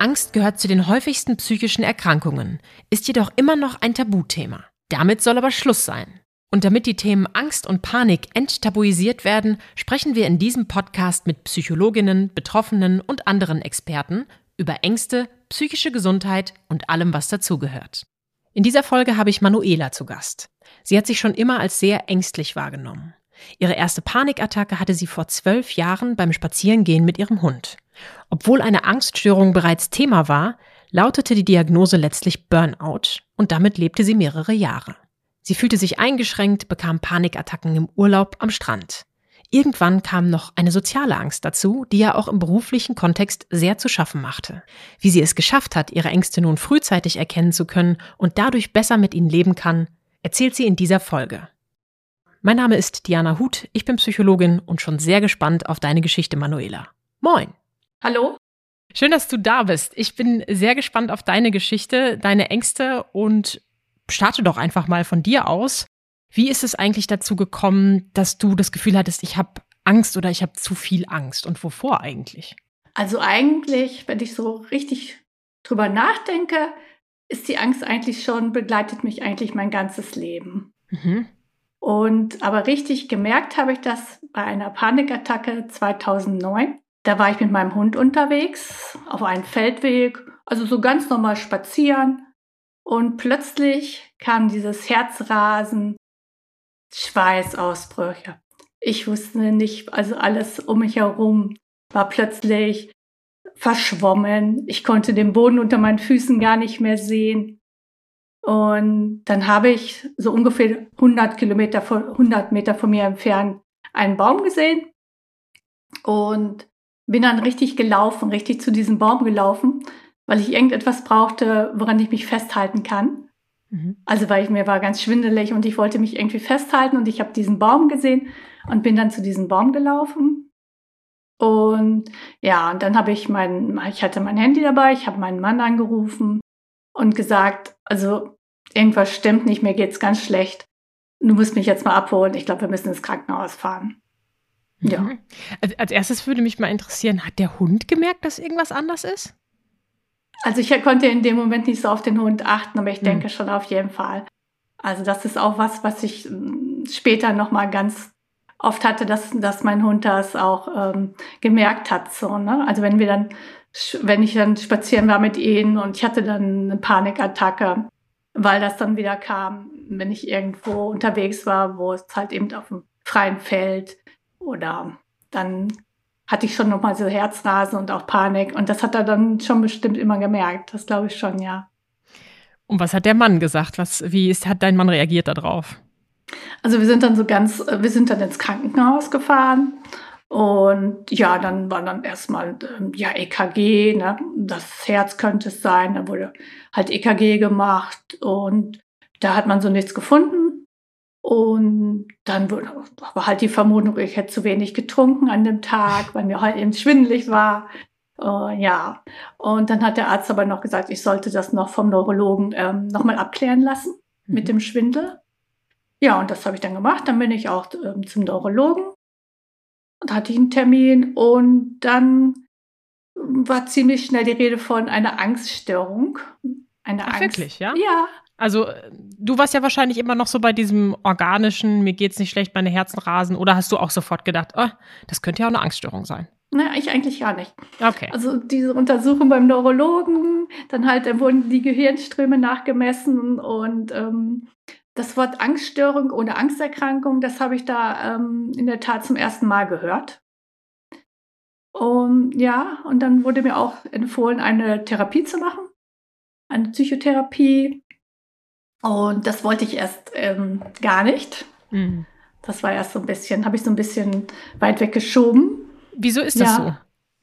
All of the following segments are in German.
Angst gehört zu den häufigsten psychischen Erkrankungen, ist jedoch immer noch ein Tabuthema. Damit soll aber Schluss sein. Und damit die Themen Angst und Panik enttabuisiert werden, sprechen wir in diesem Podcast mit Psychologinnen, Betroffenen und anderen Experten über Ängste, psychische Gesundheit und allem, was dazugehört. In dieser Folge habe ich Manuela zu Gast. Sie hat sich schon immer als sehr ängstlich wahrgenommen. Ihre erste Panikattacke hatte sie vor zwölf Jahren beim Spazierengehen mit ihrem Hund. Obwohl eine Angststörung bereits Thema war, lautete die Diagnose letztlich Burnout und damit lebte sie mehrere Jahre. Sie fühlte sich eingeschränkt, bekam Panikattacken im Urlaub am Strand. Irgendwann kam noch eine soziale Angst dazu, die ja auch im beruflichen Kontext sehr zu schaffen machte. Wie sie es geschafft hat, ihre Ängste nun frühzeitig erkennen zu können und dadurch besser mit ihnen leben kann, erzählt sie in dieser Folge. Mein Name ist Diana Huth, ich bin Psychologin und schon sehr gespannt auf deine Geschichte, Manuela. Moin! Hallo. Schön, dass du da bist. Ich bin sehr gespannt auf deine Geschichte, deine Ängste und starte doch einfach mal von dir aus. Wie ist es eigentlich dazu gekommen, dass du das Gefühl hattest, ich habe Angst oder ich habe zu viel Angst und wovor eigentlich? Also eigentlich, wenn ich so richtig drüber nachdenke, ist die Angst eigentlich schon, begleitet mich eigentlich mein ganzes Leben. Mhm. Und aber richtig gemerkt habe ich das bei einer Panikattacke 2009. Da war ich mit meinem Hund unterwegs auf einem Feldweg, also so ganz normal spazieren. Und plötzlich kam dieses Herzrasen, Schweißausbrüche. Ich wusste nicht, also alles um mich herum war plötzlich verschwommen. Ich konnte den Boden unter meinen Füßen gar nicht mehr sehen. Und dann habe ich so ungefähr 100 Kilometer, 100 Meter von mir entfernt einen Baum gesehen. Und bin dann richtig gelaufen, richtig zu diesem Baum gelaufen, weil ich irgendetwas brauchte, woran ich mich festhalten kann. Mhm. Also weil ich mir war ganz schwindelig und ich wollte mich irgendwie festhalten und ich habe diesen Baum gesehen und bin dann zu diesem Baum gelaufen. Und ja, und dann habe ich mein, ich hatte mein Handy dabei, ich habe meinen Mann angerufen und gesagt, also irgendwas stimmt nicht, mir geht's ganz schlecht. Du musst mich jetzt mal abholen. Ich glaube, wir müssen ins Krankenhaus fahren. Ja. Mhm. Als, als erstes würde mich mal interessieren, hat der Hund gemerkt, dass irgendwas anders ist? Also ich konnte in dem Moment nicht so auf den Hund achten, aber ich mhm. denke schon auf jeden Fall. Also das ist auch was, was ich hm, später noch mal ganz oft hatte, dass, dass mein Hund das auch ähm, gemerkt hat. So, ne? Also wenn wir dann, wenn ich dann spazieren war mit ihnen und ich hatte dann eine Panikattacke, weil das dann wieder kam, wenn ich irgendwo unterwegs war, wo es halt eben auf dem freien Feld oder dann hatte ich schon nochmal so Herzrasen und auch Panik. Und das hat er dann schon bestimmt immer gemerkt. Das glaube ich schon, ja. Und was hat der Mann gesagt? Was, wie ist, hat dein Mann reagiert darauf? Also wir sind dann so ganz, wir sind dann ins Krankenhaus gefahren. Und ja, dann war dann erstmal ähm, ja EKG, ne? das Herz könnte es sein. Da wurde halt EKG gemacht und da hat man so nichts gefunden. Und dann war halt die Vermutung, ich hätte zu wenig getrunken an dem Tag, weil mir halt eben schwindelig war. Uh, ja, und dann hat der Arzt aber noch gesagt, ich sollte das noch vom Neurologen ähm, nochmal abklären lassen mhm. mit dem Schwindel. Ja, und das habe ich dann gemacht. Dann bin ich auch ähm, zum Neurologen und hatte ich einen Termin und dann war ziemlich schnell die Rede von einer Angststörung. Eine Ach, Angst. Wirklich, ja? Ja, also du warst ja wahrscheinlich immer noch so bei diesem organischen, mir geht's nicht schlecht, meine Herzen rasen. Oder hast du auch sofort gedacht, oh, das könnte ja auch eine Angststörung sein? Naja, ich eigentlich gar nicht. Okay. Also diese Untersuchung beim Neurologen, dann halt da wurden die Gehirnströme nachgemessen und ähm, das Wort Angststörung oder Angsterkrankung, das habe ich da ähm, in der Tat zum ersten Mal gehört. Und ja, und dann wurde mir auch empfohlen, eine Therapie zu machen, eine Psychotherapie und das wollte ich erst ähm, gar nicht. Mhm. Das war erst so ein bisschen, habe ich so ein bisschen weit weggeschoben. Wieso ist das ja. so?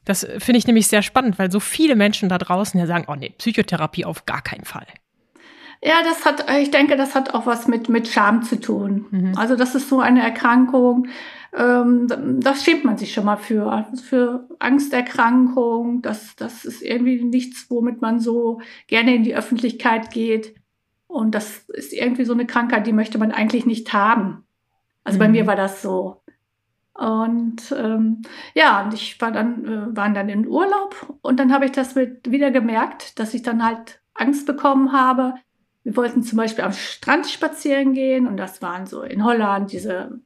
Das finde ich nämlich sehr spannend, weil so viele Menschen da draußen ja sagen, oh nee, Psychotherapie auf gar keinen Fall. Ja, das hat, ich denke, das hat auch was mit, mit Scham zu tun. Mhm. Also das ist so eine Erkrankung, ähm, das schämt man sich schon mal für. Für Angsterkrankung, das, das ist irgendwie nichts, womit man so gerne in die Öffentlichkeit geht. Und das ist irgendwie so eine Krankheit, die möchte man eigentlich nicht haben. Also mhm. bei mir mhm. war das so. Und ähm, ja, und ich war dann, äh, waren dann in Urlaub und dann habe ich das mit, wieder gemerkt, dass ich dann halt Angst bekommen habe. Wir wollten zum Beispiel am Strand spazieren gehen und das waren so in Holland diese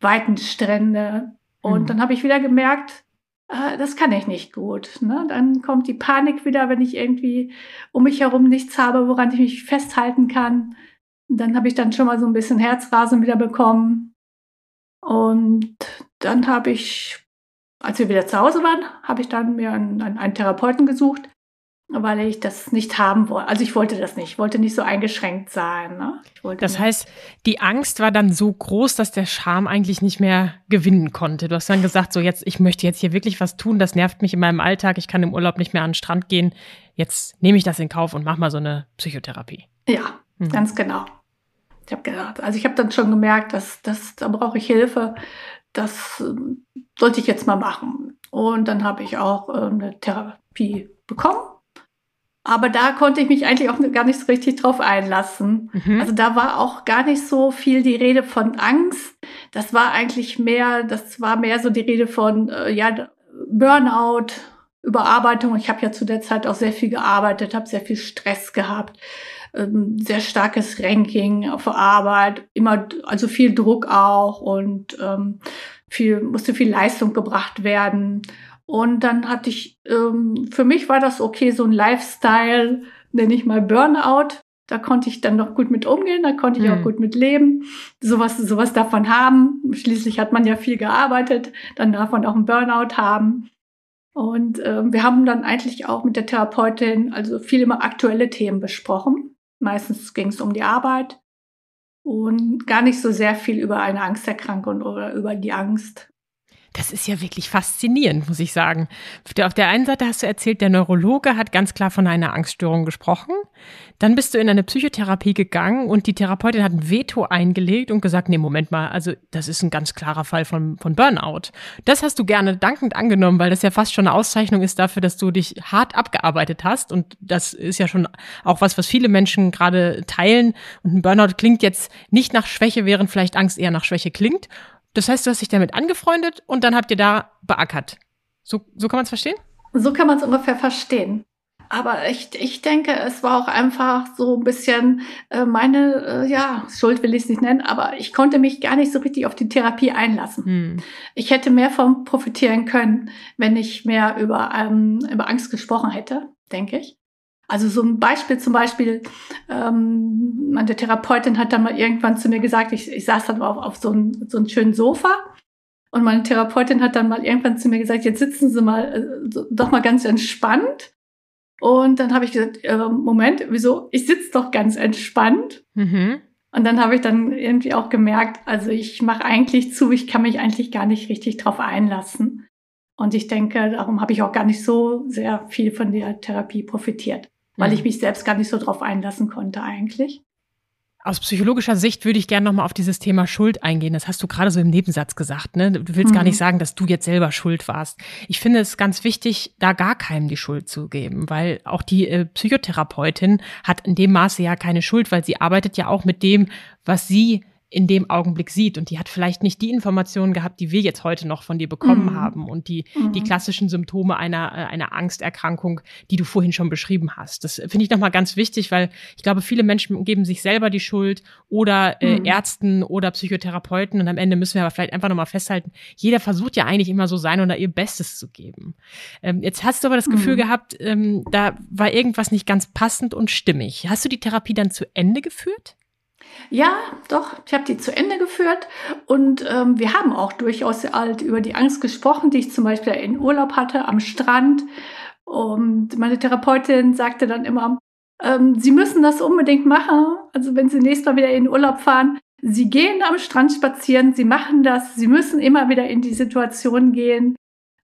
weiten Strände. Und mhm. dann habe ich wieder gemerkt, das kann ich nicht gut. Ne? Dann kommt die Panik wieder, wenn ich irgendwie um mich herum nichts habe, woran ich mich festhalten kann. Dann habe ich dann schon mal so ein bisschen Herzrasen wieder bekommen. Und dann habe ich, als wir wieder zu Hause waren, habe ich dann mir einen, einen Therapeuten gesucht, weil ich das nicht haben wollte. Also ich wollte das nicht. Ich wollte nicht so eingeschränkt sein. Ne? das nicht. heißt, die Angst war dann so groß, dass der Charme eigentlich nicht mehr gewinnen konnte. Du hast dann gesagt, so jetzt, ich möchte jetzt hier wirklich was tun. Das nervt mich in meinem Alltag. Ich kann im Urlaub nicht mehr an den Strand gehen. Jetzt nehme ich das in Kauf und mache mal so eine Psychotherapie. Ja, mhm. ganz genau. Ich habe gedacht, also ich habe dann schon gemerkt, dass, dass da brauche ich Hilfe. Das äh, sollte ich jetzt mal machen. Und dann habe ich auch äh, eine Therapie bekommen aber da konnte ich mich eigentlich auch gar nicht so richtig drauf einlassen. Mhm. Also da war auch gar nicht so viel die Rede von Angst. Das war eigentlich mehr, das war mehr so die Rede von äh, ja, Burnout, Überarbeitung. Ich habe ja zu der Zeit auch sehr viel gearbeitet, habe sehr viel Stress gehabt, ähm, sehr starkes Ranking auf Arbeit, immer, also viel Druck auch und ähm, viel, musste viel Leistung gebracht werden. Und dann hatte ich, ähm, für mich war das okay, so ein Lifestyle, nenne ich mal Burnout. Da konnte ich dann noch gut mit umgehen, da konnte ich mhm. auch hm. gut mit leben. Sowas, sowas man haben. Schließlich hat man ja viel gearbeitet, dann darf man auch einen Burnout haben. Und ähm, wir haben dann eigentlich auch mit der Therapeutin also viel immer aktuelle Themen besprochen. Meistens ging es um die Arbeit und gar nicht so sehr viel über eine Angsterkrankung oder über die Angst. Das ist ja wirklich faszinierend, muss ich sagen. Auf der einen Seite hast du erzählt, der Neurologe hat ganz klar von einer Angststörung gesprochen. Dann bist du in eine Psychotherapie gegangen und die Therapeutin hat ein Veto eingelegt und gesagt, nee, Moment mal, also das ist ein ganz klarer Fall von, von Burnout. Das hast du gerne dankend angenommen, weil das ja fast schon eine Auszeichnung ist dafür, dass du dich hart abgearbeitet hast. Und das ist ja schon auch was, was viele Menschen gerade teilen. Und ein Burnout klingt jetzt nicht nach Schwäche, während vielleicht Angst eher nach Schwäche klingt. Das heißt, du hast dich damit angefreundet und dann habt ihr da beackert. So, so kann man es verstehen? So kann man es ungefähr verstehen. Aber ich, ich denke, es war auch einfach so ein bisschen äh, meine, äh, ja, Schuld will ich es nicht nennen, aber ich konnte mich gar nicht so richtig auf die Therapie einlassen. Hm. Ich hätte mehr von profitieren können, wenn ich mehr über, ähm, über Angst gesprochen hätte, denke ich. Also so ein Beispiel zum Beispiel, ähm, meine Therapeutin hat dann mal irgendwann zu mir gesagt, ich, ich saß dann auf, auf so, ein, so einem schönen Sofa und meine Therapeutin hat dann mal irgendwann zu mir gesagt, jetzt sitzen Sie mal äh, doch mal ganz entspannt. Und dann habe ich gesagt, äh, Moment, wieso? Ich sitze doch ganz entspannt. Mhm. Und dann habe ich dann irgendwie auch gemerkt, also ich mache eigentlich zu, ich kann mich eigentlich gar nicht richtig drauf einlassen. Und ich denke, darum habe ich auch gar nicht so sehr viel von der Therapie profitiert weil ich mich selbst gar nicht so drauf einlassen konnte eigentlich. Aus psychologischer Sicht würde ich gerne nochmal auf dieses Thema Schuld eingehen. Das hast du gerade so im Nebensatz gesagt. Ne? Du willst mhm. gar nicht sagen, dass du jetzt selber schuld warst. Ich finde es ganz wichtig, da gar keinem die Schuld zu geben, weil auch die äh, Psychotherapeutin hat in dem Maße ja keine Schuld, weil sie arbeitet ja auch mit dem, was sie in dem Augenblick sieht. Und die hat vielleicht nicht die Informationen gehabt, die wir jetzt heute noch von dir bekommen mhm. haben und die, mhm. die klassischen Symptome einer, äh, einer Angsterkrankung, die du vorhin schon beschrieben hast. Das finde ich nochmal ganz wichtig, weil ich glaube, viele Menschen geben sich selber die Schuld oder äh, mhm. Ärzten oder Psychotherapeuten und am Ende müssen wir aber vielleicht einfach nochmal festhalten, jeder versucht ja eigentlich immer so sein oder ihr Bestes zu geben. Ähm, jetzt hast du aber das Gefühl mhm. gehabt, ähm, da war irgendwas nicht ganz passend und stimmig. Hast du die Therapie dann zu Ende geführt? Ja, doch, ich habe die zu Ende geführt und ähm, wir haben auch durchaus halt über die Angst gesprochen, die ich zum Beispiel in Urlaub hatte am Strand. Und meine Therapeutin sagte dann immer, ähm, Sie müssen das unbedingt machen. Also wenn Sie nächstes Mal wieder in Urlaub fahren, Sie gehen am Strand spazieren, Sie machen das, Sie müssen immer wieder in die Situation gehen.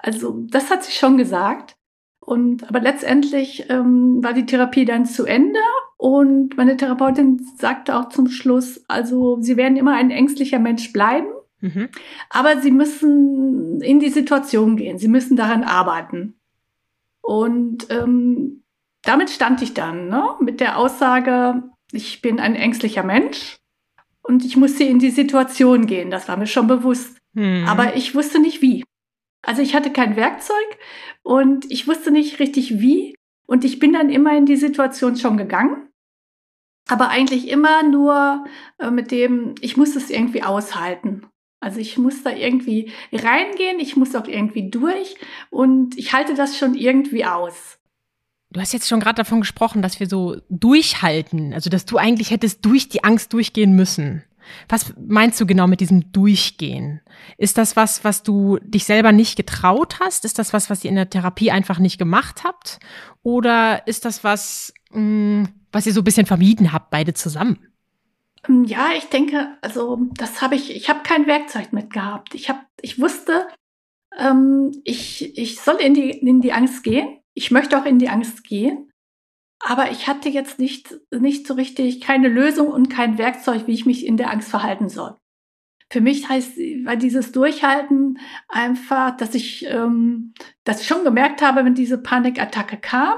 Also das hat sie schon gesagt. Und aber letztendlich ähm, war die Therapie dann zu Ende und meine Therapeutin sagte auch zum Schluss, also sie werden immer ein ängstlicher Mensch bleiben, mhm. aber sie müssen in die Situation gehen, sie müssen daran arbeiten. Und ähm, damit stand ich dann ne, mit der Aussage, ich bin ein ängstlicher Mensch und ich musste in die Situation gehen. Das war mir schon bewusst. Mhm. Aber ich wusste nicht wie. Also ich hatte kein Werkzeug und ich wusste nicht richtig wie. Und ich bin dann immer in die Situation schon gegangen. Aber eigentlich immer nur äh, mit dem, ich muss es irgendwie aushalten. Also ich muss da irgendwie reingehen, ich muss auch irgendwie durch und ich halte das schon irgendwie aus. Du hast jetzt schon gerade davon gesprochen, dass wir so durchhalten, also dass du eigentlich hättest durch die Angst durchgehen müssen. Was meinst du genau mit diesem Durchgehen? Ist das was, was du dich selber nicht getraut hast? Ist das was, was ihr in der Therapie einfach nicht gemacht habt? Oder ist das was, mh, mm, was ihr so ein bisschen vermieden habt, beide zusammen? Ähm, ja, ich denke, also das habe ich, ich habe kein Werkzeug mit gehabt. Ich habe, ich wusste, ähm, ich, ich soll in die, in die Angst gehen. Ich möchte auch in die Angst gehen. Aber ich hatte jetzt nicht, nicht so richtig keine Lösung und kein Werkzeug, wie ich mich in der Angst verhalten soll. Für mich heißt war dieses Durchhalten einfach, dass ich ähm, das schon gemerkt habe, wenn diese Panikattacke kam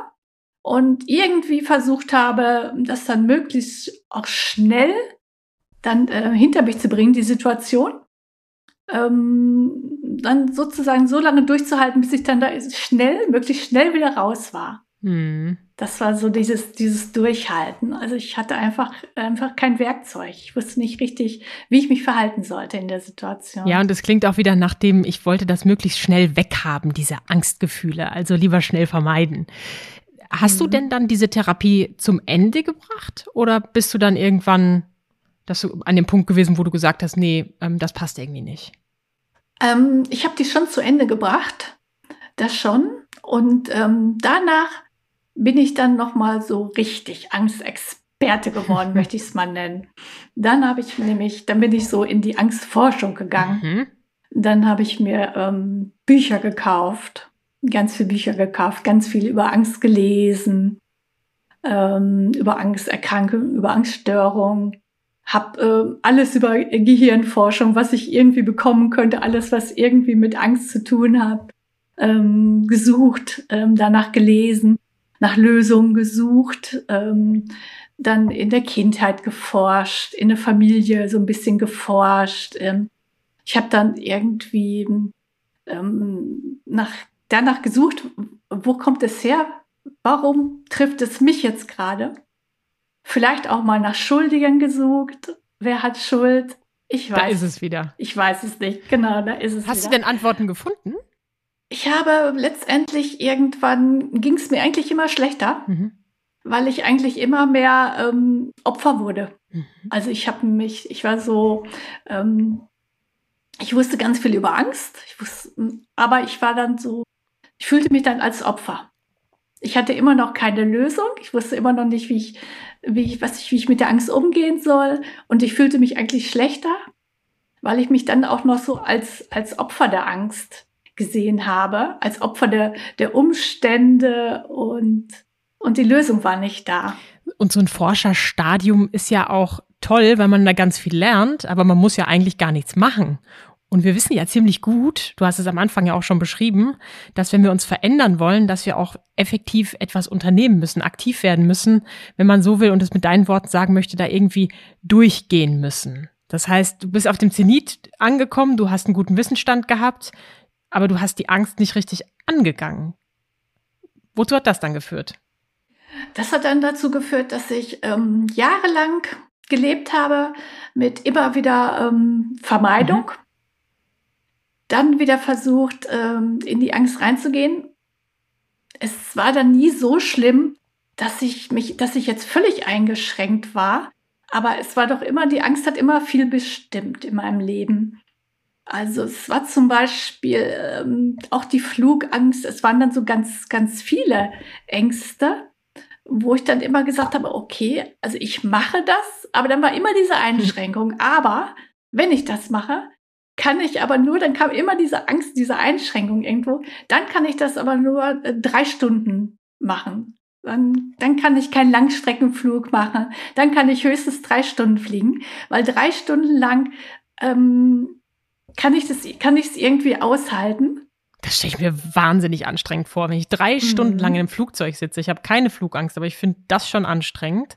und irgendwie versucht habe, das dann möglichst auch schnell dann äh, hinter mich zu bringen, die Situation. Ähm, dann sozusagen so lange durchzuhalten, bis ich dann da schnell, möglichst schnell wieder raus war. Hm. Das war so dieses, dieses Durchhalten. Also ich hatte einfach, einfach kein Werkzeug. Ich wusste nicht richtig, wie ich mich verhalten sollte in der Situation. Ja, und es klingt auch wieder nach dem, ich wollte das möglichst schnell weghaben, diese Angstgefühle. Also lieber schnell vermeiden. Hast mhm. du denn dann diese Therapie zum Ende gebracht? Oder bist du dann irgendwann dass du an dem Punkt gewesen, wo du gesagt hast, nee, ähm, das passt irgendwie nicht? Ähm, ich habe die schon zu Ende gebracht, das schon. Und ähm, danach bin ich dann noch mal so richtig Angstexperte geworden, möchte ich es mal nennen. Dann habe ich nämlich, dann bin ich so in die Angstforschung gegangen. Mhm. Dann habe ich mir ähm, Bücher gekauft, ganz viele Bücher gekauft, ganz viel über Angst gelesen, ähm, über Angsterkrankungen, über Angststörungen habe äh, alles über Gehirnforschung, was ich irgendwie bekommen könnte, alles, was irgendwie mit Angst zu tun hat, ähm, gesucht, ähm, danach gelesen, nach Lösungen gesucht, ähm, dann in der Kindheit geforscht, in der Familie so ein bisschen geforscht. Ähm, ich habe dann irgendwie ähm, nach, danach gesucht, wo kommt es her? Warum trifft es mich jetzt gerade? Vielleicht auch mal nach Schuldigen gesucht. Wer hat Schuld? Ich weiß. Da ist es wieder. Ich weiß es nicht. Genau, da ist es Hast wieder. du denn Antworten gefunden? Ich habe letztendlich irgendwann ging es mir eigentlich immer schlechter, mhm. weil ich eigentlich immer mehr ähm, Opfer wurde. Mhm. Also ich habe mich, ich war so, ähm, ich wusste ganz viel über Angst, ich wusste, aber ich war dann so, ich fühlte mich dann als Opfer. Ich hatte immer noch keine Lösung. Ich wusste immer noch nicht, wie ich wie ich, was ich, wie ich mit der Angst umgehen soll. Und ich fühlte mich eigentlich schlechter, weil ich mich dann auch noch so als, als Opfer der Angst gesehen habe, als Opfer der, der Umstände und, und die Lösung war nicht da. Und so ein Forscherstadium ist ja auch toll, weil man da ganz viel lernt, aber man muss ja eigentlich gar nichts machen. Und wir wissen ja ziemlich gut, du hast es am Anfang ja auch schon beschrieben, dass wenn wir uns verändern wollen, dass wir auch effektiv etwas unternehmen müssen, aktiv werden müssen, wenn man so will und es mit deinen Worten sagen möchte, da irgendwie durchgehen müssen. Das heißt, du bist auf dem Zenit angekommen, du hast einen guten Wissensstand gehabt, aber du hast die Angst nicht richtig angegangen. Wozu hat das dann geführt? Das hat dann dazu geführt, dass ich ähm, jahrelang gelebt habe mit immer wieder ähm, Vermeidung. Mhm dann wieder versucht, ähm, in die Angst reinzugehen. Es war dann nie so schlimm, dass ich mich, dass ich jetzt völlig eingeschränkt war. Aber es war doch immer, die Angst hat immer viel bestimmt in meinem Leben. Also es war zum Beispiel ähm, auch die Flugangst. Es waren dann so ganz, ganz viele Ängste, wo ich dann immer gesagt habe, okay, also ich mache das, aber dann war immer diese Einschränkung. Aber wenn ich das mache, kann ich aber nur, dann kam immer diese Angst, diese Einschränkung irgendwo, dann kann ich das aber nur äh, drei Stunden machen. Dann, dann kann ich keinen Langstreckenflug machen. Dann kann ich höchstens drei Stunden fliegen, weil drei Stunden lang ähm, kann ich das, kann ich es irgendwie aushalten. Das stelle ich mir wahnsinnig anstrengend vor, wenn ich drei mhm. Stunden lang in einem Flugzeug sitze. Ich habe keine Flugangst, aber ich finde das schon anstrengend.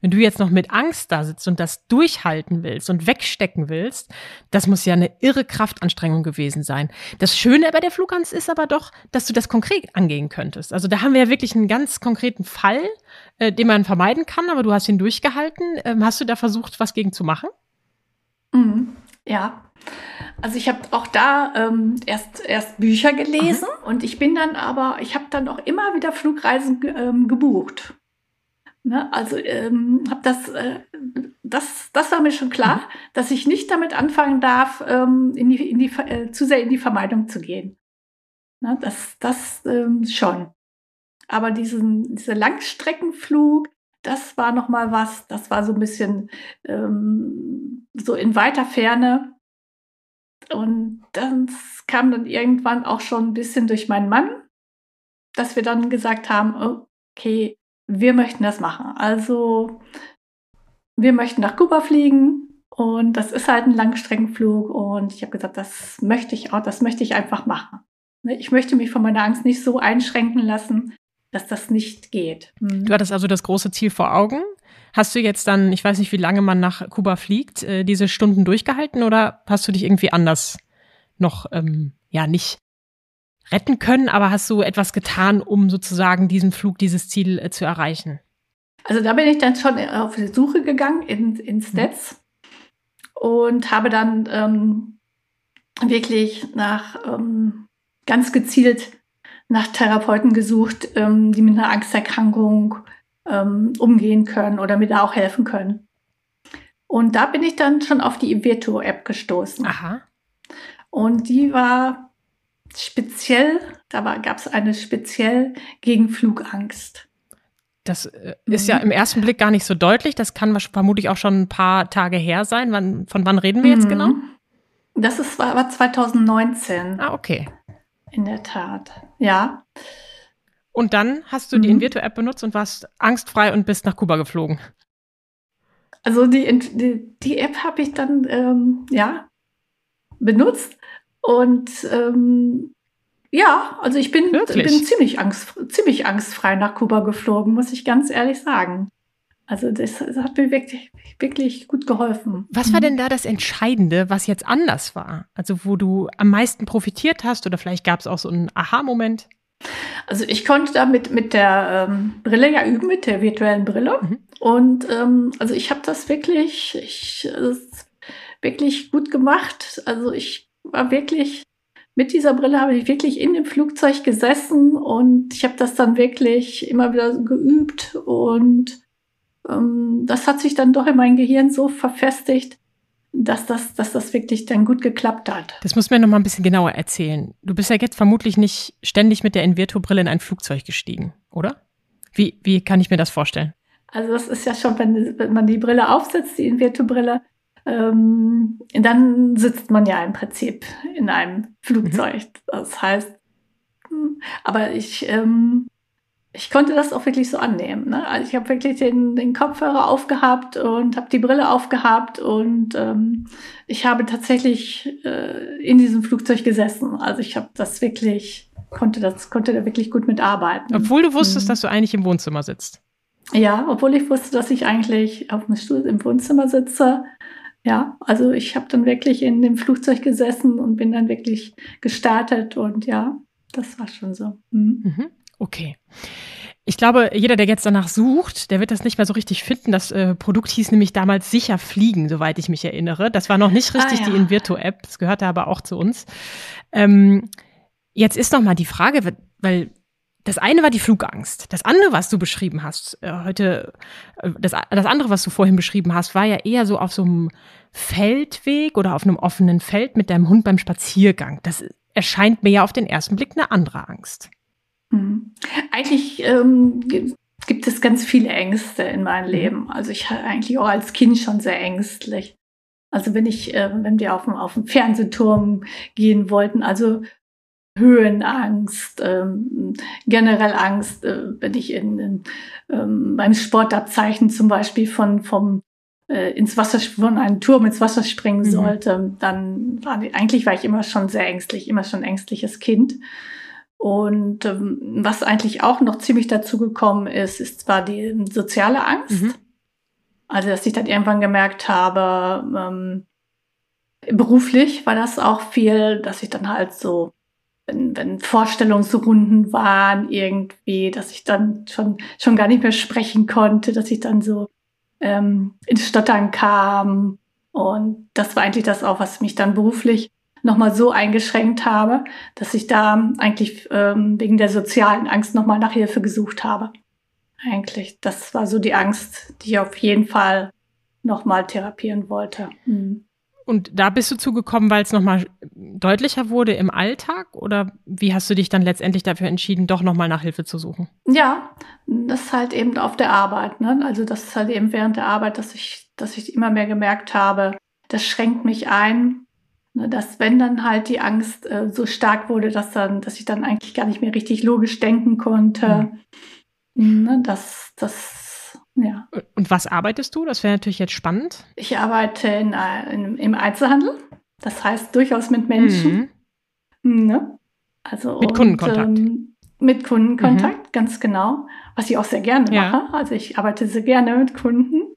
Wenn du jetzt noch mit Angst da sitzt und das durchhalten willst und wegstecken willst, das muss ja eine irre Kraftanstrengung gewesen sein. Das Schöne bei der Flugangst ist aber doch, dass du das konkret angehen könntest. Also da haben wir ja wirklich einen ganz konkreten Fall, äh, den man vermeiden kann, aber du hast ihn durchgehalten. Ähm, hast du da versucht, was gegen zu machen? Mhm. Ja. Also ich habe auch da ähm, erst, erst Bücher gelesen mhm. und ich bin dann aber, ich habe dann auch immer wieder Flugreisen ähm, gebucht. Ne? Also ähm, habe das, äh, das, das war mir schon klar, mhm. dass ich nicht damit anfangen darf, ähm, in die, in die, äh, zu sehr in die Vermeidung zu gehen. Ne? Das, das ähm, schon. Aber diesen, dieser Langstreckenflug, das war noch mal was. Das war so ein bisschen ähm, so in weiter Ferne. Und das kam dann irgendwann auch schon ein bisschen durch meinen Mann, dass wir dann gesagt haben, okay, wir möchten das machen. Also wir möchten nach Kuba fliegen und das ist halt ein Langstreckenflug und ich habe gesagt, das möchte ich auch, das möchte ich einfach machen. Ich möchte mich von meiner Angst nicht so einschränken lassen, dass das nicht geht. Mhm. Du hattest also das große Ziel vor Augen. Hast du jetzt dann, ich weiß nicht, wie lange man nach Kuba fliegt, äh, diese Stunden durchgehalten oder hast du dich irgendwie anders noch, ähm, ja, nicht retten können, aber hast du etwas getan, um sozusagen diesen Flug, dieses Ziel äh, zu erreichen? Also da bin ich dann schon auf die Suche gegangen in, ins Netz mhm. und habe dann ähm, wirklich nach ähm, ganz gezielt nach Therapeuten gesucht, ähm, die mit einer Angsterkrankung ähm, umgehen können oder mir da auch helfen können. Und da bin ich dann schon auf die Virtuo-App gestoßen. Aha. Und die war speziell, da gab es eine speziell gegen Flugangst. Das äh, ist ja im ersten Blick gar nicht so deutlich. Das kann vermutlich auch schon ein paar Tage her sein. Wann, von wann reden wir jetzt mhm. genau? Das ist, war 2019. Ah, okay. In der Tat, ja. Und dann hast du die mhm. Invirtu-App benutzt und warst angstfrei und bist nach Kuba geflogen. Also die, die, die App habe ich dann, ähm, ja, benutzt und ähm, ja, also ich bin, bin ziemlich, angst, ziemlich angstfrei nach Kuba geflogen, muss ich ganz ehrlich sagen. Also das, das, hat mir wirklich, wirklich gut geholfen. Was war mhm. denn da das Entscheidende, was jetzt anders war? Also wo du am meisten profitiert hast oder vielleicht gab es auch so einen Aha-Moment? Also ich konnte damit mit der ähm, Brille ja üben, mit der virtuellen Brille. Mhm. Und ähm, also ich habe das wirklich, ich, äh, wirklich gut gemacht. Also ich war wirklich mit dieser Brille habe ich wirklich in dem Flugzeug gesessen und ich habe das dann wirklich immer wieder geübt und das hat sich dann doch in mein Gehirn so verfestigt, dass das, dass das wirklich dann gut geklappt hat. Das muss mir noch mal ein bisschen genauer erzählen. Du bist ja jetzt vermutlich nicht ständig mit der Invirtu-Brille in ein Flugzeug gestiegen, oder? Wie, wie kann ich mir das vorstellen? Also das ist ja schon, wenn, wenn man die Brille aufsetzt, die Invirtu-Brille, ähm, dann sitzt man ja im Prinzip in einem Flugzeug. Mhm. Das heißt, hm, aber ich ähm, ich konnte das auch wirklich so annehmen. Ne? Also ich habe wirklich den, den Kopfhörer aufgehabt und habe die Brille aufgehabt und ähm, ich habe tatsächlich äh, in diesem Flugzeug gesessen. Also ich habe das wirklich, konnte das, konnte da wirklich gut mitarbeiten. Obwohl du wusstest, mhm. dass du eigentlich im Wohnzimmer sitzt. Ja, obwohl ich wusste, dass ich eigentlich auf dem Stuhl im Wohnzimmer sitze. Ja, also ich habe dann wirklich in dem Flugzeug gesessen und bin dann wirklich gestartet und ja, das war schon so. Mhm. Mhm. Okay. Ich glaube, jeder, der jetzt danach sucht, der wird das nicht mehr so richtig finden. Das äh, Produkt hieß nämlich damals Sicher Fliegen, soweit ich mich erinnere. Das war noch nicht richtig ah, ja. die Invirtu-App. Das gehörte aber auch zu uns. Ähm, jetzt ist noch mal die Frage, weil das eine war die Flugangst. Das andere, was du beschrieben hast, äh, heute, äh, das, das andere, was du vorhin beschrieben hast, war ja eher so auf so einem Feldweg oder auf einem offenen Feld mit deinem Hund beim Spaziergang. Das erscheint mir ja auf den ersten Blick eine andere Angst. Mhm. Eigentlich ähm, gibt es ganz viele Ängste in meinem mhm. Leben. Also ich war eigentlich auch als Kind schon sehr ängstlich. Also wenn ich, äh, wenn wir auf, auf den Fernsehturm gehen wollten, also Höhenangst, ähm, generell Angst, äh, wenn ich in, in ähm, beim Sportabzeichen zum Beispiel von vom äh, ins Wasser von einem Turm ins Wasser springen mhm. sollte, dann war eigentlich war ich immer schon sehr ängstlich, immer schon ängstliches Kind. Und ähm, was eigentlich auch noch ziemlich dazu gekommen ist, ist zwar die soziale Angst. Mhm. Also, dass ich dann irgendwann gemerkt habe, ähm, beruflich war das auch viel, dass ich dann halt so, wenn, wenn Vorstellungsrunden waren irgendwie, dass ich dann schon, schon gar nicht mehr sprechen konnte, dass ich dann so ähm, ins Stottern kam. Und das war eigentlich das auch, was mich dann beruflich nochmal so eingeschränkt habe, dass ich da eigentlich ähm, wegen der sozialen Angst nochmal nach Hilfe gesucht habe eigentlich. Das war so die Angst, die ich auf jeden Fall nochmal therapieren wollte. Mhm. Und da bist du zugekommen, weil es nochmal deutlicher wurde im Alltag? Oder wie hast du dich dann letztendlich dafür entschieden, doch nochmal nach Hilfe zu suchen? Ja, das ist halt eben auf der Arbeit. Ne? Also das ist halt eben während der Arbeit, dass ich, dass ich immer mehr gemerkt habe, das schränkt mich ein. Ne? Dass wenn dann halt die Angst äh, so stark wurde, dass dann, dass ich dann eigentlich gar nicht mehr richtig logisch denken konnte. Mhm Ne, das, das, ja. Und was arbeitest du? Das wäre natürlich jetzt spannend. Ich arbeite in, in, im Einzelhandel. Das heißt durchaus mit Menschen. Mhm. Ne? Also mit und, Kundenkontakt. Ähm, mit Kundenkontakt, mhm. ganz genau. Was ich auch sehr gerne ja. mache. Also ich arbeite sehr gerne mit Kunden.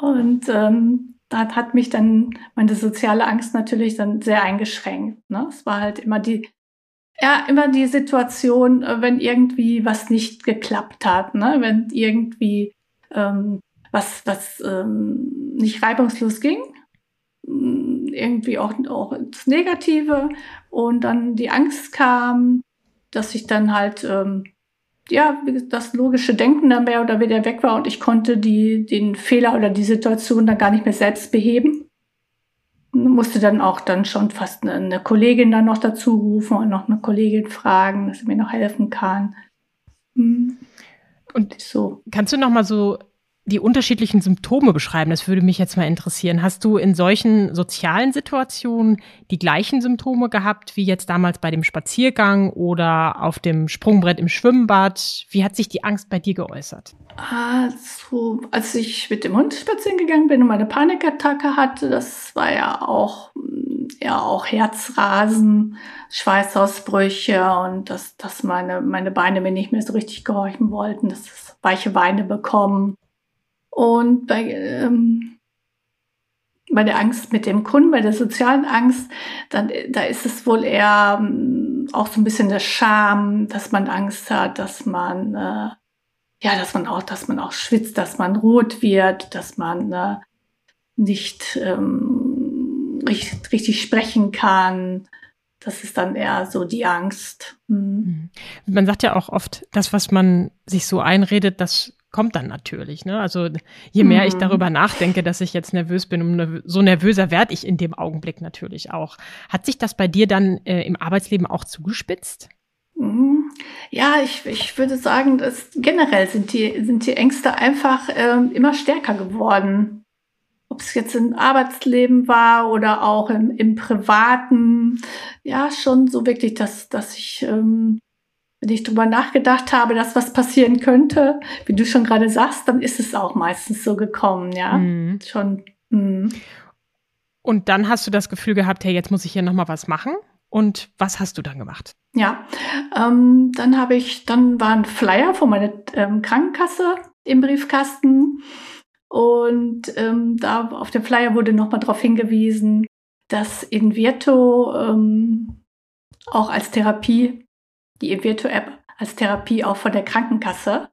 Und ähm, da hat mich dann meine soziale Angst natürlich dann sehr eingeschränkt. Ne? Es war halt immer die ja, immer die Situation, äh, wenn irgendwie was nicht geklappt hat, ne? wenn irgendwie ähm, was, was ähm, nicht reibungslos ging, mm, irgendwie auch, auch ins Negative und dann die Angst kam, dass ich dann halt, ähm, ja, das logische Denken dann mehr oder weniger weg war und ich konnte die, den Fehler oder die Situation dann gar nicht mehr selbst beheben musste dann auch dann schon fast eine, eine, Kollegin dann noch dazu rufen und noch eine Kollegin fragen, dass sie mir noch helfen kann. Hm. Und so. Kannst du noch mal so die unterschiedlichen Symptome beschreiben? Das würde mich jetzt mal interessieren. Hast du in solchen sozialen Situationen die gleichen Symptome gehabt wie jetzt damals bei dem Spaziergang oder auf dem Sprungbrett im Schwimmbad? Wie hat sich die Angst bei dir geäußert? Also, als ich mit dem Hund spazieren gegangen bin und meine Panikattacke hatte, das war ja auch ja auch Herzrasen, Schweißausbrüche und dass, dass meine, meine Beine mir nicht mehr so richtig gehorchen wollten, dass es weiche Beine bekommen. Und bei, ähm, bei der Angst mit dem Kunden, bei der sozialen Angst, dann, da ist es wohl eher ähm, auch so ein bisschen der Scham, dass man Angst hat, dass man, äh, ja, dass man auch, dass man auch schwitzt, dass man rot wird, dass man äh, nicht ähm, richtig, richtig sprechen kann. Das ist dann eher so die Angst. Hm. Man sagt ja auch oft, das, was man sich so einredet, das kommt dann natürlich. Ne? Also je mehr mhm. ich darüber nachdenke, dass ich jetzt nervös bin, umso nervöser werde ich in dem Augenblick natürlich auch. Hat sich das bei dir dann äh, im Arbeitsleben auch zugespitzt? Mhm. Ja, ich, ich würde sagen, dass generell sind die, sind die Ängste einfach äh, immer stärker geworden. Ob es jetzt im Arbeitsleben war oder auch im, im Privaten. Ja, schon so wirklich, dass, dass ich ähm, wenn ich drüber nachgedacht habe, dass was passieren könnte, wie du schon gerade sagst, dann ist es auch meistens so gekommen, ja. Mhm. Schon. Mh. Und dann hast du das Gefühl gehabt, hey, jetzt muss ich hier nochmal was machen. Und was hast du dann gemacht? Ja, ähm, dann habe ich, dann war ein Flyer von meiner ähm, Krankenkasse im Briefkasten. Und ähm, da auf dem Flyer wurde nochmal darauf hingewiesen, dass Invirto ähm, auch als Therapie die Evirtu-App als Therapie auch von der Krankenkasse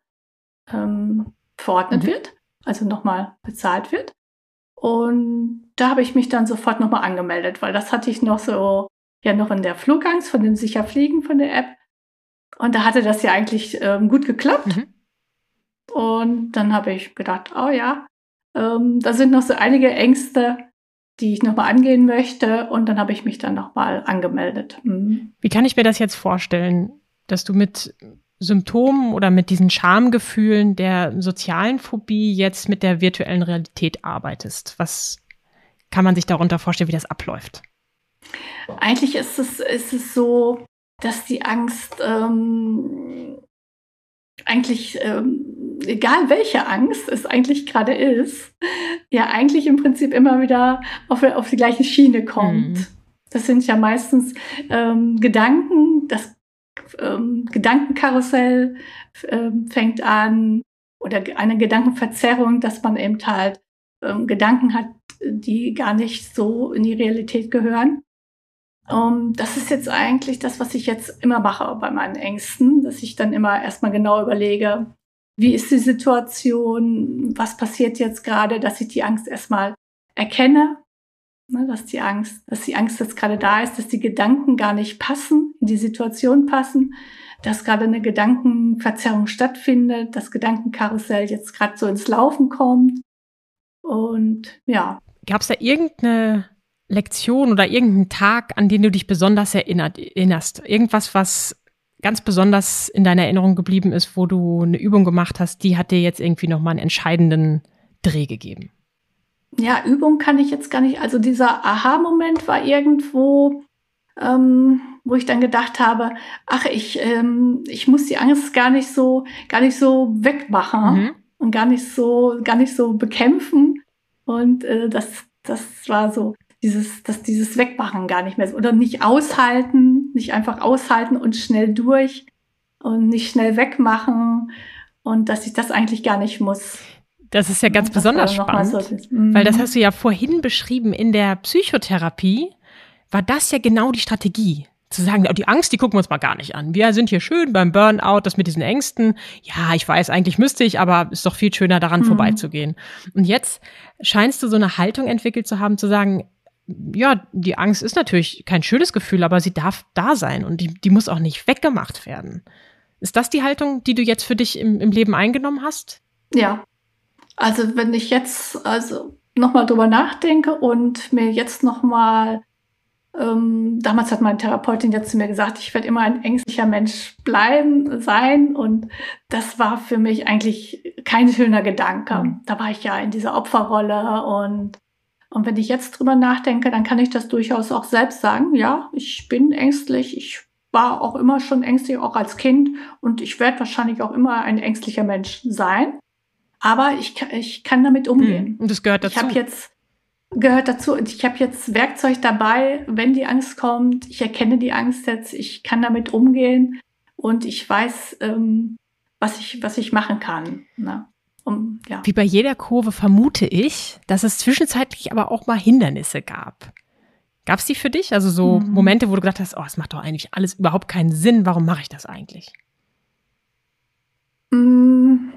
ähm, verordnet mhm. wird, also nochmal bezahlt wird. Und da habe ich mich dann sofort nochmal angemeldet, weil das hatte ich noch so, ja, noch in der Flugangst von dem Sicherfliegen von der App. Und da hatte das ja eigentlich ähm, gut geklappt. Mhm. Und dann habe ich gedacht, oh ja, ähm, da sind noch so einige Ängste, die ich nochmal angehen möchte. Und dann habe ich mich dann nochmal angemeldet. Mhm. Wie kann ich mir das jetzt vorstellen, dass du mit Symptomen oder mit diesen Schamgefühlen der sozialen Phobie jetzt mit der virtuellen Realität arbeitest? Was kann man sich darunter vorstellen, wie das abläuft? Eigentlich ist es, ist es so, dass die Angst ähm, eigentlich, ähm, egal welche Angst es eigentlich gerade ist, ja eigentlich im Prinzip immer wieder auf, auf die gleiche Schiene kommt. Mhm. Das sind ja meistens ähm, Gedanken, das ähm, Gedankenkarussell ähm, fängt an oder eine Gedankenverzerrung, dass man eben halt ähm, Gedanken hat, die gar nicht so in die Realität gehören. Um, das ist jetzt eigentlich das, was ich jetzt immer mache bei meinen Ängsten, dass ich dann immer erstmal genau überlege, wie ist die Situation, was passiert jetzt gerade, dass ich die Angst erstmal erkenne, ne, dass die Angst, dass die Angst jetzt gerade da ist, dass die Gedanken gar nicht passen, in die Situation passen, dass gerade eine Gedankenverzerrung stattfindet, das Gedankenkarussell jetzt gerade so ins Laufen kommt. Und ja. Gab es da irgendeine Lektion oder irgendeinen Tag, an den du dich besonders erinnert, erinnerst? Irgendwas, was ganz besonders in deiner Erinnerung geblieben ist, wo du eine Übung gemacht hast, die hat dir jetzt irgendwie nochmal einen entscheidenden Dreh gegeben? Ja, Übung kann ich jetzt gar nicht. Also dieser Aha-Moment war irgendwo, ähm, wo ich dann gedacht habe, ach, ich, ähm, ich muss die Angst gar nicht so, gar nicht so wegmachen mhm. und gar nicht so, gar nicht so bekämpfen. Und äh, das, das war so dieses, dass dieses Wegmachen gar nicht mehr oder nicht aushalten, nicht einfach aushalten und schnell durch und nicht schnell wegmachen und dass ich das eigentlich gar nicht muss. Das ist ja ganz besonders spannend, so weil das mhm. hast du ja vorhin beschrieben in der Psychotherapie war das ja genau die Strategie. Zu sagen, die Angst, die gucken wir uns mal gar nicht an. Wir sind hier schön beim Burnout, das mit diesen Ängsten. Ja, ich weiß, eigentlich müsste ich, aber ist doch viel schöner, daran mhm. vorbeizugehen. Und jetzt scheinst du so eine Haltung entwickelt zu haben, zu sagen, ja, die Angst ist natürlich kein schönes Gefühl, aber sie darf da sein und die, die muss auch nicht weggemacht werden. Ist das die Haltung, die du jetzt für dich im, im Leben eingenommen hast? Ja. Also wenn ich jetzt also nochmal drüber nachdenke und mir jetzt nochmal, ähm, damals hat meine Therapeutin jetzt zu mir gesagt, ich werde immer ein ängstlicher Mensch bleiben, sein und das war für mich eigentlich kein schöner Gedanke. Da war ich ja in dieser Opferrolle und und wenn ich jetzt drüber nachdenke, dann kann ich das durchaus auch selbst sagen. Ja, ich bin ängstlich. Ich war auch immer schon ängstlich, auch als Kind. Und ich werde wahrscheinlich auch immer ein ängstlicher Mensch sein. Aber ich, ich kann damit umgehen. Hm, und das gehört dazu. Ich habe jetzt gehört dazu. Und ich habe jetzt Werkzeug dabei, wenn die Angst kommt. Ich erkenne die Angst jetzt. Ich kann damit umgehen und ich weiß, ähm, was ich was ich machen kann. Ne? Um, ja. Wie bei jeder Kurve vermute ich, dass es zwischenzeitlich aber auch mal Hindernisse gab. Gab es die für dich? Also so mhm. Momente, wo du gedacht hast, oh, es macht doch eigentlich alles überhaupt keinen Sinn. Warum mache ich das eigentlich? Mm,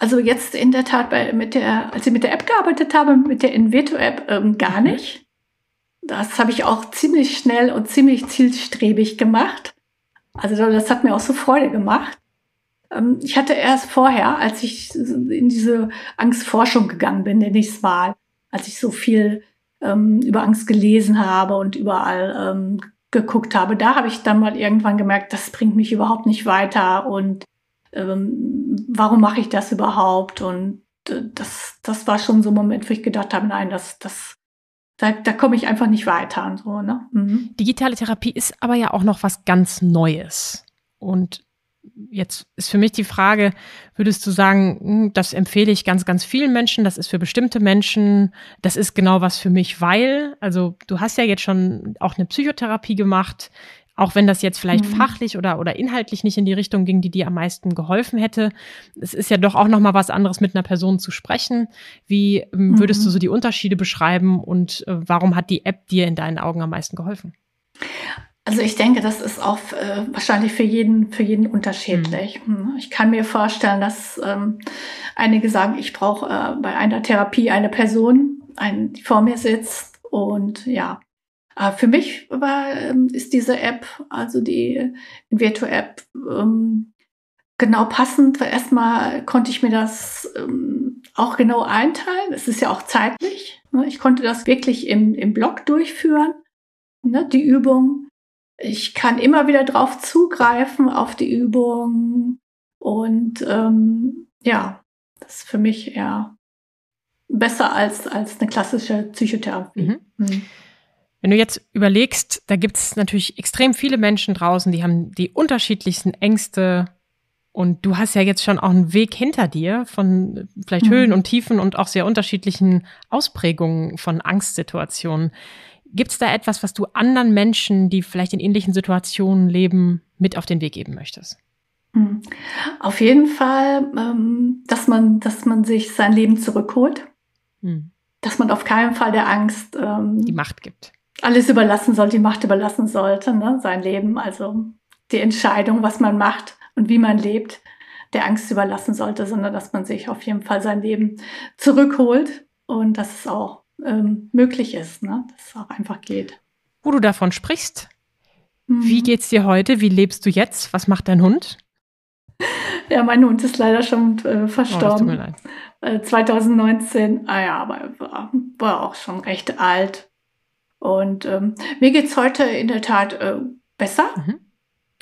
also jetzt in der Tat bei, mit der, als ich mit der App gearbeitet habe, mit der Inveto-App ähm, gar mhm. nicht. Das habe ich auch ziemlich schnell und ziemlich zielstrebig gemacht. Also das hat mir auch so Freude gemacht. Ähm, ich hatte erst vorher, als ich in diese Angstforschung gegangen bin, nenne ich es mal, als ich so viel ähm, über Angst gelesen habe und überall ähm, geguckt habe, da habe ich dann mal irgendwann gemerkt, das bringt mich überhaupt nicht weiter und ähm, warum mache ich das überhaupt? Und äh, das, das war schon so ein Moment, wo ich gedacht habe, nein, das, das, da, da komme ich einfach nicht weiter und so. Ne? Mhm. Digitale Therapie ist aber ja auch noch was ganz Neues. Und jetzt ist für mich die Frage, würdest du sagen, hm, das empfehle ich ganz, ganz vielen Menschen, das ist für bestimmte Menschen, das ist genau was für mich, weil, also du hast ja jetzt schon auch eine Psychotherapie gemacht, auch wenn das jetzt vielleicht mhm. fachlich oder, oder inhaltlich nicht in die Richtung ging, die dir am meisten geholfen hätte. Es ist ja doch auch nochmal was anderes, mit einer Person zu sprechen. Wie ähm, würdest mhm. du so die Unterschiede beschreiben und äh, warum hat die App dir in deinen Augen am meisten geholfen? Also ich denke, das ist auch äh, wahrscheinlich für jeden, für jeden unterschiedlich. Mhm. Ich kann mir vorstellen, dass ähm, einige sagen, ich brauche äh, bei einer Therapie eine Person, ein, die vor mir sitzt. Und ja, äh, für mich war, ähm, ist diese App, also die Invirtu-App, ähm, genau passend, weil erstmal konnte ich mir das ähm, auch genau einteilen. Es ist ja auch zeitlich. Ne? Ich konnte das wirklich im, im Blog durchführen, ne? die Übung ich kann immer wieder drauf zugreifen auf die Übung und ähm, ja, das ist für mich eher besser als, als eine klassische Psychotherapie. Mhm. Mhm. Wenn du jetzt überlegst, da gibt es natürlich extrem viele Menschen draußen, die haben die unterschiedlichsten Ängste. Und du hast ja jetzt schon auch einen Weg hinter dir von vielleicht mhm. Höhen und Tiefen und auch sehr unterschiedlichen Ausprägungen von Angstsituationen. Gibt es da etwas, was du anderen Menschen, die vielleicht in ähnlichen Situationen leben, mit auf den Weg geben möchtest? Mhm. Auf jeden Fall, ähm, dass man, dass man sich sein Leben zurückholt, mhm. dass man auf keinen Fall der Angst ähm, die Macht gibt alles überlassen soll, die Macht überlassen sollte, ne? sein Leben, also die Entscheidung, was man macht und wie man lebt, der Angst überlassen sollte, sondern dass man sich auf jeden Fall sein Leben zurückholt und dass es auch ähm, möglich ist, ne? dass es auch einfach geht. Wo du davon sprichst, mhm. wie geht's dir heute? Wie lebst du jetzt? Was macht dein Hund? Ja, mein Hund ist leider schon äh, verstorben. Oh, das tut mir leid. Äh, 2019, ah ja, aber war, war auch schon recht alt. Und ähm, mir geht's heute in der Tat äh, besser. Mhm.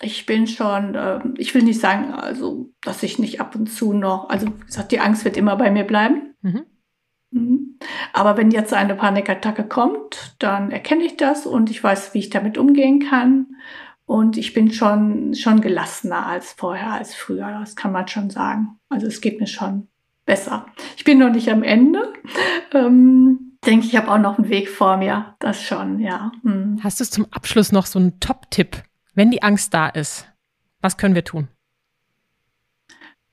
Ich bin schon, äh, ich will nicht sagen, also, dass ich nicht ab und zu noch, also wie gesagt, die Angst wird immer bei mir bleiben. Mhm. Mhm. Aber wenn jetzt eine Panikattacke kommt, dann erkenne ich das und ich weiß, wie ich damit umgehen kann. Und ich bin schon, schon gelassener als vorher, als früher. Das kann man schon sagen. Also es geht mir schon besser. Ich bin noch nicht am Ende. Ähm, denke, ich habe auch noch einen Weg vor mir. Das schon, ja. Hm. Hast du zum Abschluss noch so einen Top-Tipp, wenn die Angst da ist? Was können wir tun?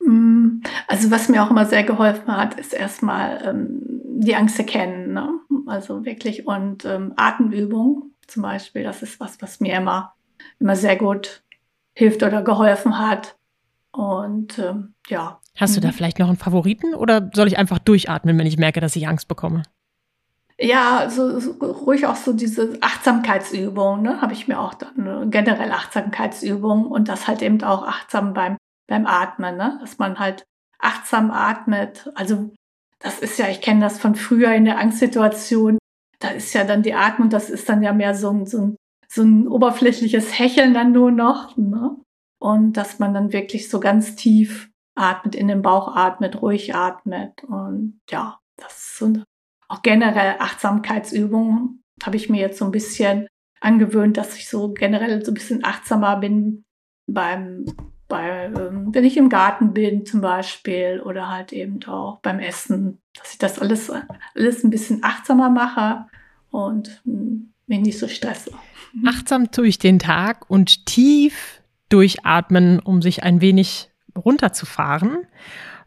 Hm, also was mir auch immer sehr geholfen hat, ist erstmal ähm, die Angst erkennen. Ne? Also wirklich und ähm, Atemübung zum Beispiel, das ist was, was mir immer, immer sehr gut hilft oder geholfen hat. Und ähm, ja. Hast du da mhm. vielleicht noch einen Favoriten oder soll ich einfach durchatmen, wenn ich merke, dass ich Angst bekomme? Ja, so, so ruhig auch so diese Achtsamkeitsübung, ne, habe ich mir auch dann generell Achtsamkeitsübung und das halt eben auch achtsam beim beim Atmen, ne, dass man halt achtsam atmet. Also das ist ja, ich kenne das von früher in der Angstsituation. Da ist ja dann die Atmung, das ist dann ja mehr so ein, so ein, so ein oberflächliches Hecheln dann nur noch. Ne? Und dass man dann wirklich so ganz tief atmet, in den Bauch atmet, ruhig atmet. Und ja, das ist auch generell Achtsamkeitsübungen habe ich mir jetzt so ein bisschen angewöhnt, dass ich so generell so ein bisschen achtsamer bin beim, bei, ähm, wenn ich im Garten bin zum Beispiel oder halt eben auch beim Essen, dass ich das alles, alles ein bisschen achtsamer mache und hm, mich nicht so stresse. Achtsam durch den Tag und tief durchatmen, um sich ein wenig runterzufahren.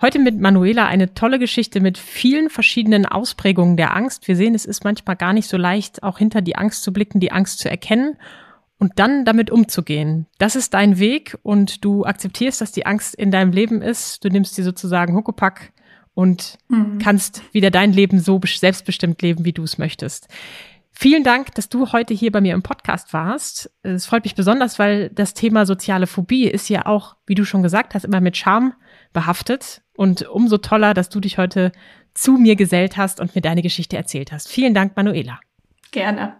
Heute mit Manuela eine tolle Geschichte mit vielen verschiedenen Ausprägungen der Angst. Wir sehen, es ist manchmal gar nicht so leicht, auch hinter die Angst zu blicken, die Angst zu erkennen und dann damit umzugehen. Das ist dein Weg und du akzeptierst, dass die Angst in deinem Leben ist. Du nimmst sie sozusagen Huckepack und mhm. kannst wieder dein Leben so selbstbestimmt leben, wie du es möchtest. Vielen Dank, dass du heute hier bei mir im Podcast warst. Es freut mich besonders, weil das Thema soziale Phobie ist ja auch, wie du schon gesagt hast, immer mit Charme behaftet. Und umso toller, dass du dich heute zu mir gesellt hast und mir deine Geschichte erzählt hast. Vielen Dank, Manuela. Gerne.